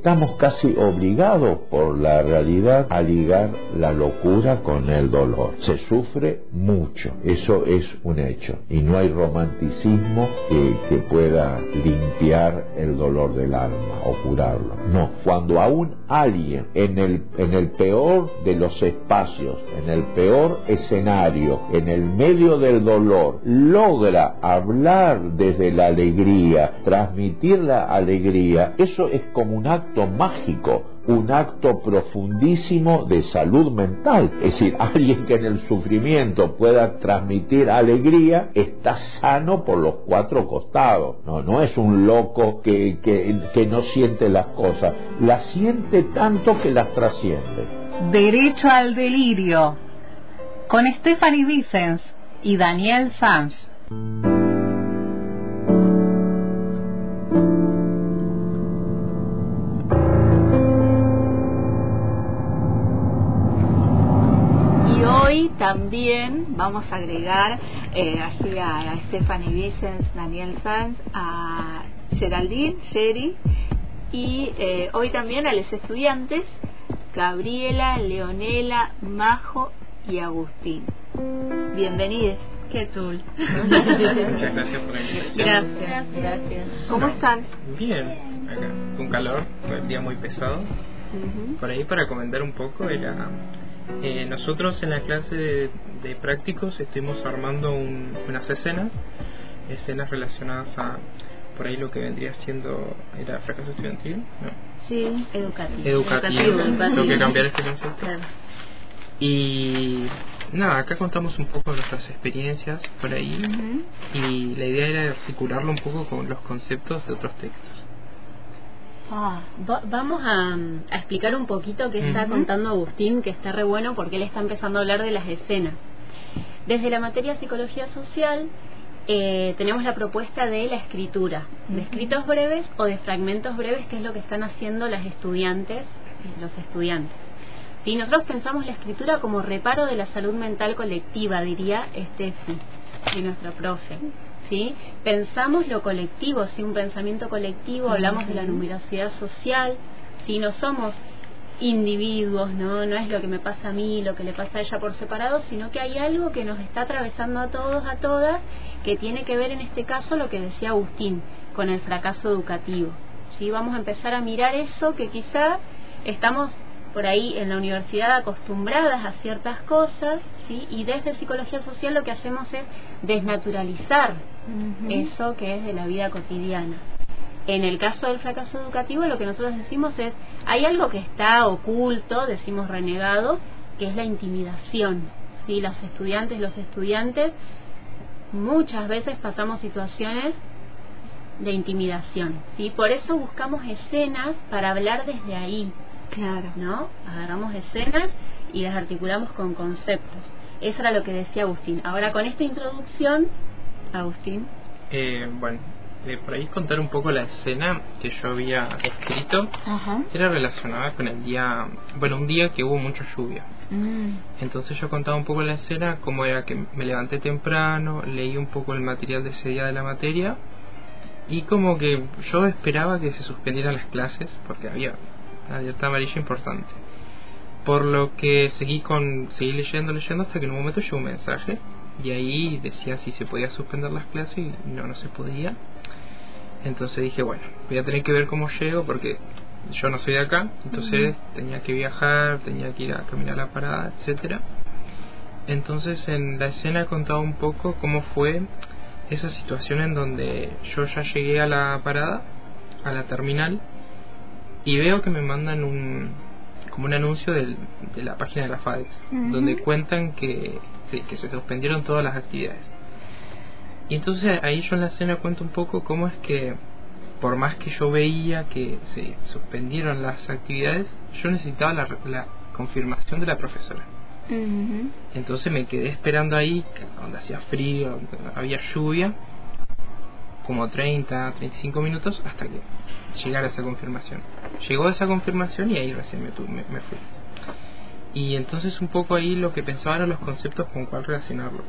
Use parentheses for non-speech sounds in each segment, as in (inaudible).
estamos casi obligados por la realidad a ligar la locura con el dolor. Se sufre mucho, eso es un hecho, y no hay romanticismo que, que pueda limpiar el dolor del alma o curarlo. No, cuando aún alguien en el, en el peor de los espacios, en el peor escenario, en el medio del dolor, logra hablar desde la alegría, transmitir la alegría, eso es como un acto mágico, un acto profundísimo de salud mental. Es decir, (laughs) alguien que en el sufrimiento pueda transmitir alegría está sano por los cuatro costados. No, no es un loco que, que, que no siente las cosas, las siente tanto que las trasciende. Derecho al delirio. Con Stephanie Vicens y Daniel Sanz. También vamos a agregar eh, así a, Stephanie Vicens, Daniel Sanz, a Geraldine, Sherry y eh, hoy también a los estudiantes Gabriela, Leonela, Majo y Agustín. Bienvenidos. Qué tul. Muchas gracias por la invitación. Gracias, gracias. ¿Cómo están? Bien, acá, con calor, fue un día muy pesado. Por ahí para comentar un poco era eh, nosotros en la clase de, prácticos estuvimos armando unas escenas, escenas relacionadas a por ahí lo que vendría siendo era fracaso estudiantil, ¿no? Sí, educativo. Educativo, lo que cambiar este concepto. Y nada, acá contamos un poco de nuestras experiencias por ahí y la idea era articularlo un poco con los conceptos de otros textos. Ah, vamos a, explicar un poquito qué está contando Agustín, que está re bueno porque él está empezando a hablar de las escenas. Desde la materia psicología social eh, tenemos la propuesta de la escritura, de escritos breves o de fragmentos breves, que es lo que están haciendo las estudiantes, los estudiantes. Y nosotros pensamos la escritura como reparo de la salud mental colectiva, diría Steffi, y nuestro profe. ¿Sí? Pensamos lo colectivo, ¿sí? un pensamiento colectivo, hablamos de la numerosidad social, si no somos individuos, ¿no? No es lo que me pasa a mí, lo que le pasa a ella por separado, sino que hay algo que nos está atravesando a todos, a todas, que tiene que ver en este caso lo que decía Agustín, con el fracaso educativo. ¿sí? Vamos a empezar a mirar eso que quizá estamos por ahí en la universidad acostumbradas a ciertas cosas, ¿sí? y desde psicología social lo que hacemos es desnaturalizar eso que es de la vida cotidiana. En el caso del fracaso educativo lo que nosotros decimos es, hay algo que está oculto, decimos renegado, que es la intimidación. ¿sí? Los estudiantes, los estudiantes, muchas veces pasamos situaciones de intimidación. ¿sí? Por eso buscamos escenas para hablar desde ahí. Claro. ¿No? Agarramos escenas y las articulamos con conceptos. Eso era lo que decía Agustín. Ahora, con esta introducción, Agustín. Eh, bueno, eh, por ahí contar un poco la escena que yo había escrito. Era relacionada con el día, bueno, un día que hubo mucha lluvia. Mm. Entonces yo contaba un poco la escena, como era que me levanté temprano, leí un poco el material de ese día de la materia y como que yo esperaba que se suspendieran las clases porque había una alerta amarilla importante. Por lo que seguí con seguí leyendo, leyendo hasta que en un momento llegó un mensaje y ahí decía si se podía suspender las clases y no, no se podía. Entonces dije, bueno, voy a tener que ver cómo llego porque yo no soy de acá, entonces tenía que viajar, tenía que ir a caminar la parada, etcétera. Entonces en la escena contaba un poco cómo fue esa situación en donde yo ya llegué a la parada, a la terminal, y veo que me mandan un como un anuncio del, de la página de la FADEX, donde cuentan que Sí, que se suspendieron todas las actividades. Y entonces ahí yo en la escena cuento un poco cómo es que, por más que yo veía que se suspendieron las actividades, yo necesitaba la, confirmación de la profesora. Entonces me quedé esperando ahí, donde hacía frío, había lluvia, como 30, 35 minutos hasta que llegara esa confirmación. Llegó esa confirmación y ahí recién me, me fui. Y entonces un poco ahí lo que pensaba eran los conceptos con cuál relacionarlo.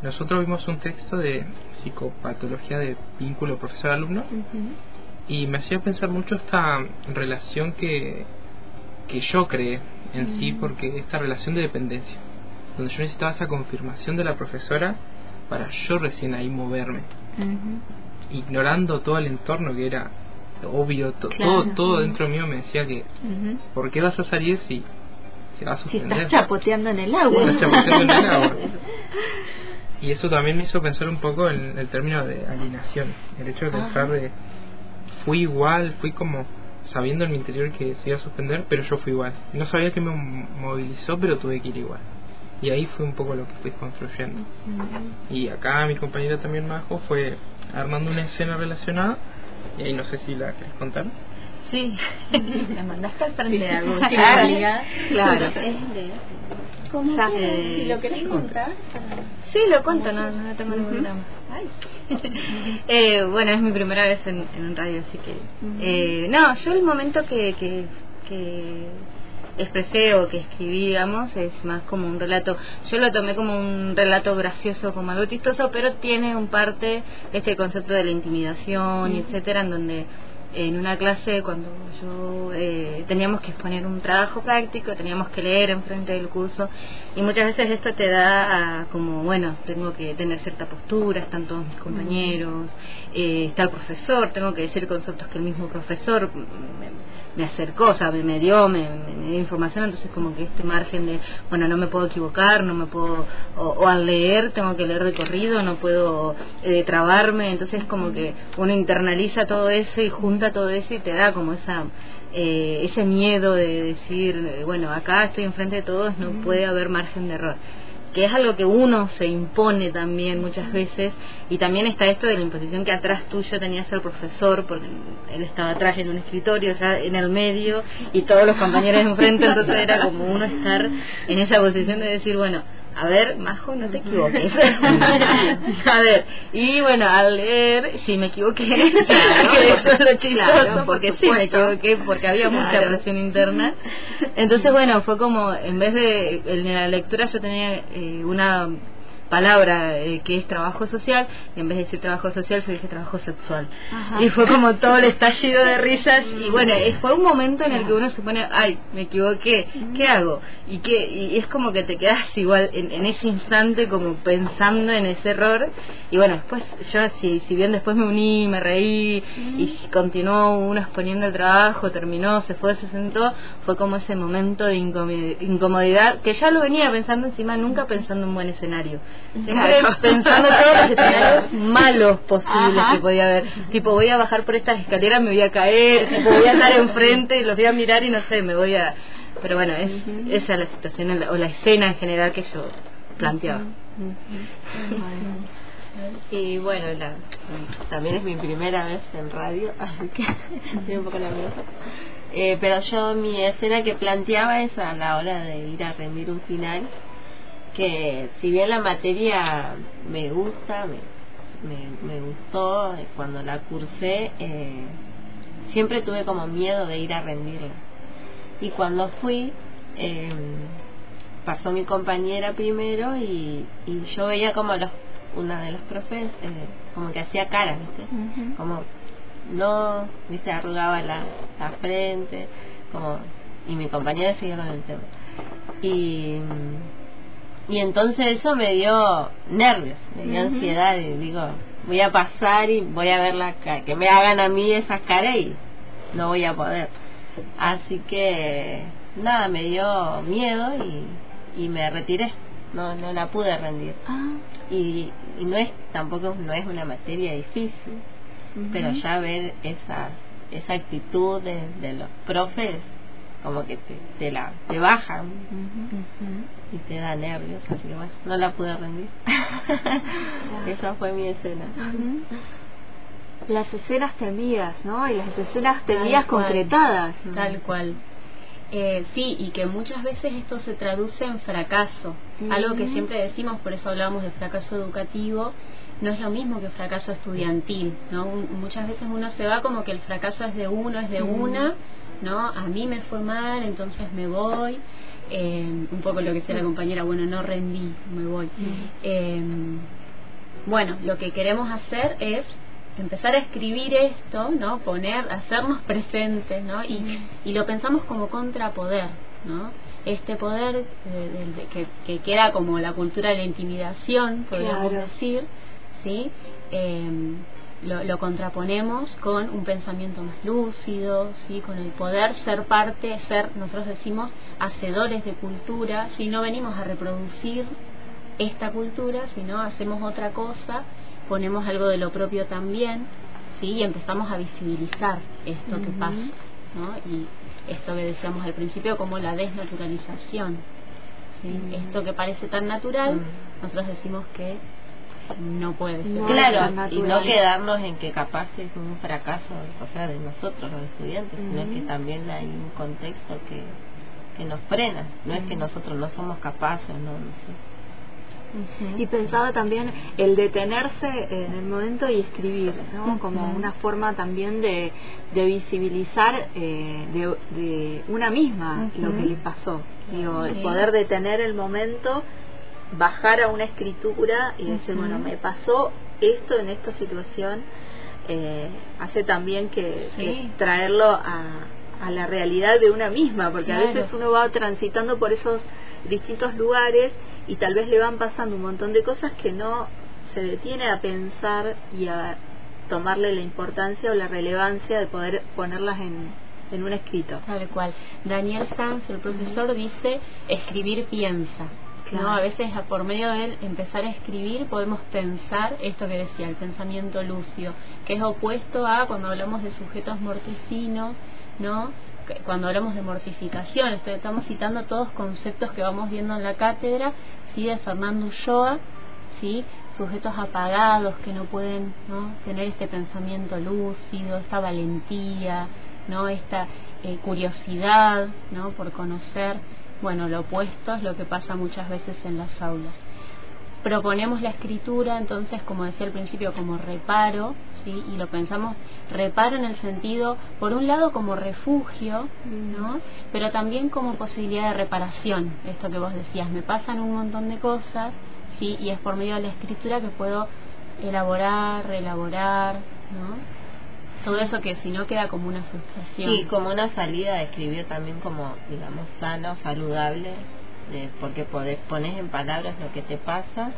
Nosotros vimos un texto de psicopatología de vínculo profesor-alumno y me hacía pensar mucho esta relación que, que yo creé en sí, porque esta relación de dependencia, donde yo necesitaba esa confirmación de la profesora para yo recién ahí moverme, ignorando todo el entorno que era obvio, todo, todo dentro mío me decía que, ¿por qué vas a salir si se va a suspender? Si estás chapoteando en el agua. Estás (laughs) chapoteando en el agua. Y eso también me hizo pensar un poco en el término de alienación, el hecho de dejar de... Fui igual, fui como sabiendo en mi interior que se iba a suspender, pero yo fui igual. No sabía que me movilizó, pero tuve que ir igual. Y ahí fue un poco lo que fui construyendo. Y acá mi compañera también Majo fue armando una escena relacionada, y ahí no sé si la querés contar. Sí, (laughs) me mandaste al frente algo. claro. ¿Cómo si lo querés contar. Sí, lo cuento, no, no tengo ningún problema. (laughs) eh, bueno, es mi primera vez en, en un radio, así que... eh, no, yo el momento que, que, que expresé o que escribí, digamos, es más como un relato. Yo lo tomé como un relato gracioso, como algo chistoso, pero tiene un parte este concepto de la intimidación, y etcétera, en donde en una clase cuando yo eh, teníamos que exponer un trabajo práctico, teníamos que leer enfrente del curso y muchas veces esto te da a, como, bueno, tengo que tener cierta postura, están todos mis compañeros, eh, está el profesor, tengo que decir conceptos que el mismo profesor me, acercó, o sea, me, dio, me, dio información, entonces como que este margen de, bueno, no me puedo equivocar, no me puedo, o, al leer tengo que leer de corrido, no puedo eh, trabarme, entonces como que uno internaliza todo eso y junta todo eso y te da como esa eh, ese miedo de decir, bueno, acá estoy enfrente de todos, no puede haber margen de error. Que es algo que uno se impone también muchas veces. Y también está esto de la imposición que atrás tuyo tenías el profesor porque él estaba atrás en un escritorio, o sea, en el medio y todos los compañeros enfrente, entonces era como uno estar en esa posición de decir, bueno, a ver, Majo, no te equivoques. (laughs) a ver, y bueno, al leer, sí me equivoqué, (laughs) eso es lo chistoso, porque sí me equivoqué, porque había mucha presión interna. (laughs) Entonces, bueno, fue como, en vez de, en la lectura yo tenía eh, una palabra eh, que es trabajo social y en vez de decir trabajo social yo dije trabajo sexual. Y fue como todo el (laughs) estallido de risas y bueno eh, fue un momento en el que uno se pone ay me equivoqué qué hago y que y es como que te quedas igual en, ese instante como pensando en ese error. Y bueno después yo si si bien después me uní me reí y continuó uno exponiendo el trabajo terminó se fue se sentó fue como ese momento de incomodidad que ya lo venía pensando encima nunca pensando en un buen escenario Siempre pensando todos los escenarios (laughs) malos posibles que podía haber. Tipo, voy a bajar por estas escaleras, me voy a caer, tipo, voy a estar enfrente y los voy a mirar y no sé, me voy a... Pero bueno, es, esa es la situación o la escena en general que yo planteaba. Y bueno, la, también es mi primera vez en radio, (laughs) así que estoy un poco nerviosa. Eh, pero yo mi escena que planteaba es a la hora de ir a rendir un final que si bien la materia me gusta, me, me, gustó eh, cuando la cursé, eh, siempre tuve como miedo de ir a rendirla. Y cuando fui, eh, pasó mi compañera primero y, y yo veía como los, una de los profes eh, como que hacía cara, ¿viste? Como no, ¿viste? Arrugaba la, la frente, como y mi compañera siguió con el tema. Y y entonces eso me dio nervios, me dio ansiedad y digo, voy a pasar y voy a ver la cara, que me hagan a mí esas caras y no voy a poder. Así que nada, me dio miedo y, y me retiré, no no la pude rendir. Ah. Y, y no es tampoco no es una materia difícil, pero ya ver esa esa actitud de, de los profes como que te, te la te baja. Y te da nervios así que bueno no la pude rendir. (laughs) Esa fue mi escena. Las escenas temidas no y las escenas temidas concretadas. Tal cual. Eh, sí, y que muchas veces esto se traduce en fracaso, algo que siempre decimos, por eso hablamos de fracaso educativo, no es lo mismo que fracaso estudiantil, ¿no? muchas veces uno se va como que el fracaso es de uno, es de una, ¿no? A mí me fue mal, entonces me voy. Eh, un poco lo que decía la compañera, bueno, no rendí, me voy. Eh, bueno, lo que queremos hacer es empezar a escribir esto, ¿no? Poner, hacernos presentes, ¿no? Y, y lo pensamos como contrapoder, ¿no? Este poder eh, que, que, queda como la cultura de la intimidación, podríamos decir, ¿sí? Eh, lo, lo, contraponemos con un pensamiento más lúcido, ¿sí? con el poder ser parte, ser, nosotros decimos, hacedores de cultura, si no venimos a reproducir esta cultura, sino hacemos otra cosa, ponemos algo de lo propio también, ¿sí? y empezamos a visibilizar esto que pasa, ¿no? y esto que decíamos al principio como la desnaturalización. ¿sí? Esto que parece tan natural, nosotros decimos que no puede ser. claro, y no quedarnos en que capaz es un fracaso, o sea, de nosotros los estudiantes, sino que también hay un contexto que, que nos frena, no es que nosotros no somos capaces, no, no sé. Y pensaba también el detenerse en el momento y escribir, ¿no? como una forma también de, de visibilizar eh, de, de, una misma lo que le pasó. Digo, el poder detener el momento bajar a una escritura y decir, bueno, me pasó esto en esta situación, eh, hace también que, traerlo a, a, la realidad de una misma, porque a veces uno va transitando por esos distintos lugares y tal vez le van pasando un montón de cosas que no se detiene a pensar y a tomarle la importancia o la relevancia de poder ponerlas en, en un escrito. Tal cual. Daniel Sanz, el profesor, dice, escribir piensa. ¿No? A veces por medio de él empezar a escribir podemos pensar esto que decía, el pensamiento lúcido, que es opuesto a cuando hablamos de sujetos morticinos, ¿no? Cuando hablamos de mortificación, estamos citando todos conceptos que vamos viendo en la cátedra, ¿sí? De Fernando Ulloa, ¿sí? Sujetos apagados que no pueden ¿no? tener este pensamiento lúcido, esta valentía, ¿no? Esta eh, curiosidad, ¿no? Por conocer bueno, lo opuesto es lo que pasa muchas veces en las aulas. Proponemos la escritura, entonces, como decía al principio, como reparo, ¿sí? y lo pensamos reparo en el sentido, por un lado, como refugio, ¿no? pero también como posibilidad de reparación. Esto que vos decías, me pasan un montón de cosas, ¿sí? y es por medio de la escritura que puedo elaborar, reelaborar, ¿no? Todo eso que si no queda como una frustración. Sí, como una salida escribió también como, digamos, sano, saludable, de, porque podés, pones en palabras lo que te pasa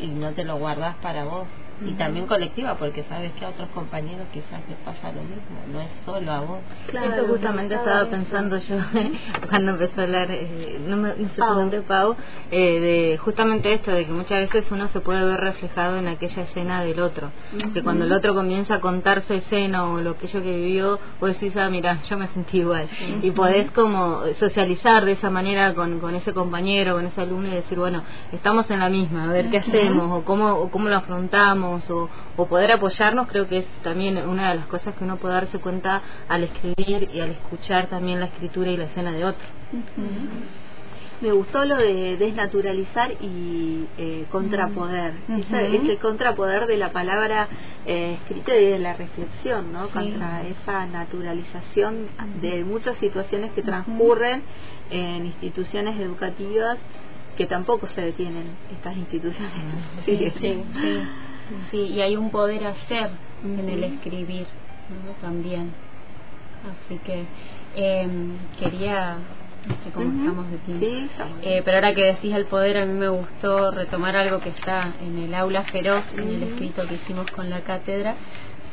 y no te lo guardas para vos y también colectiva porque sabes que a otros compañeros quizás les pasa lo mismo no es solo a vos. Claro, eso justamente estaba pensando yo (laughs) cuando empezó a hablar eh, no, me, no sé Pau. Pau eh, de justamente esto de que muchas veces uno se puede ver reflejado en aquella escena del otro que cuando el otro comienza a contar su escena o lo que yo que vivió vos decís ah mira yo me sentí igual y podés como socializar de esa manera con, con ese compañero con ese alumno y decir bueno estamos en la misma a ver qué hacemos o cómo o cómo lo afrontamos o, poder apoyarnos, creo que es también una de las cosas que uno puede darse cuenta al escribir y al escuchar también la escritura y la escena de otro. Me gustó lo de desnaturalizar y eh, contrapoder. Ese, contrapoder de la palabra eh, escrita y de la reflexión, ¿no? Contra esa naturalización de muchas situaciones que transcurren en instituciones educativas que tampoco se detienen estas instituciones. sí, (laughs) sí. Sí, y hay un poder hacer en el escribir también. Así que eh, quería, no sé cómo estamos de tiempo, eh, pero ahora que decís el poder, a mí me gustó retomar algo que está en el aula feroz, en el escrito que hicimos con la cátedra.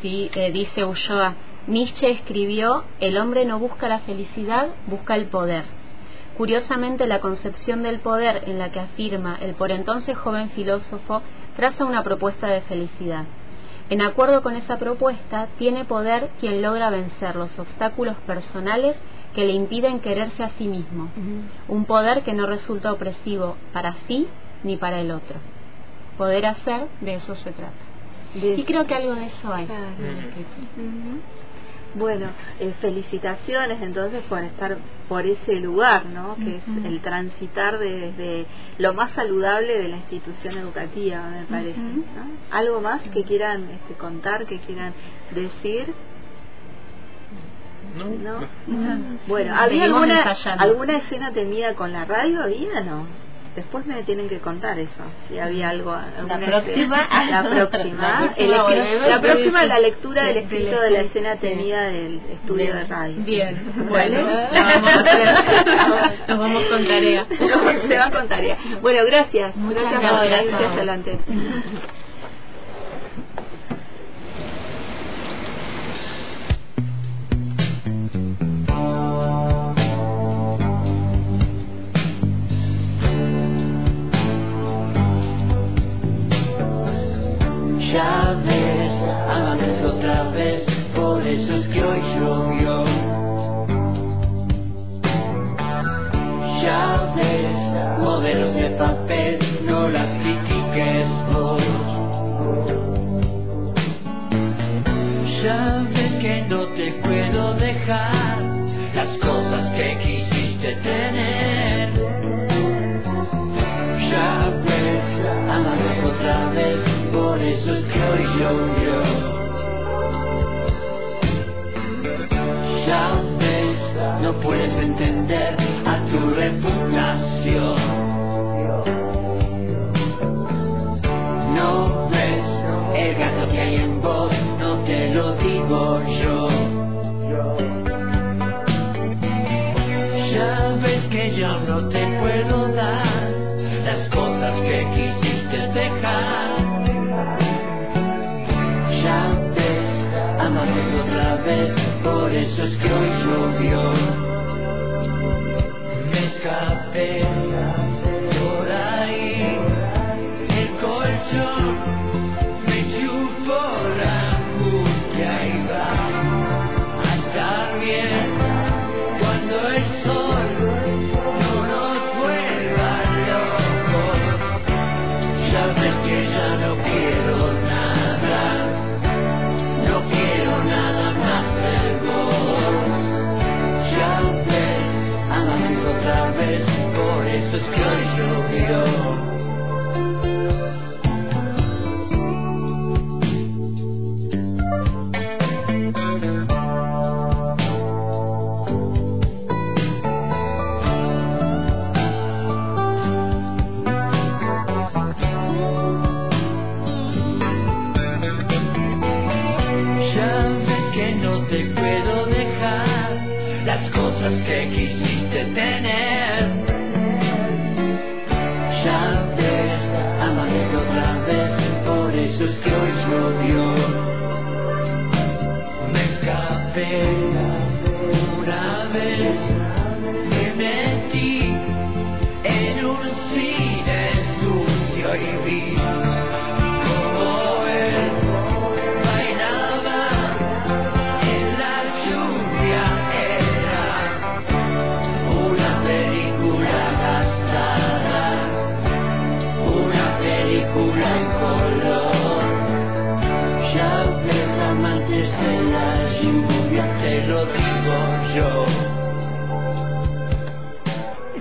Sí, eh, dice Ulloa, Nietzsche escribió, el hombre no busca la felicidad, busca el poder. Curiosamente, la concepción del poder en la que afirma el por entonces joven filósofo traza una propuesta de felicidad. En acuerdo con esa propuesta, tiene poder quien logra vencer los obstáculos personales que le impiden quererse a sí mismo. Un poder que no resulta opresivo para sí ni para el otro. Poder hacer, de eso se trata. y creo que algo de eso hay. Bueno, eh, felicitaciones entonces por estar por ese lugar, ¿no? Que es el transitar desde lo más saludable de la institución educativa, me parece. ¿Algo más que quieran este, contar, que quieran decir? No. Bueno, ¿había alguna, alguna escena temida con la radio? ¿Había no? Después me tienen que contar eso, si había algo. La próxima, (laughs) la próxima, la próxima, la lectura del escrito de la escena temida del estudio de radio. Bien, (laughs) bueno, (laughs) nos vamos con tarea. Se va con tarea. Bueno, gracias. Muchas gracias. Gracias, adelante. Entender a tu reputación. No ves el gato que hay en vos, no te lo digo yo. Ya ves que yo no te puedo dar las cosas que quisiste dejar. Ya ves, amanece otra vez, por eso es que hoy llovió. Una vez,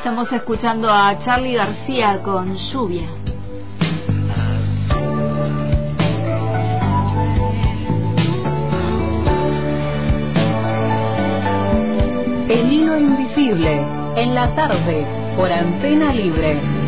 Estamos escuchando a Charlie García con Lluvia. El hilo invisible, en la tarde, por antena libre.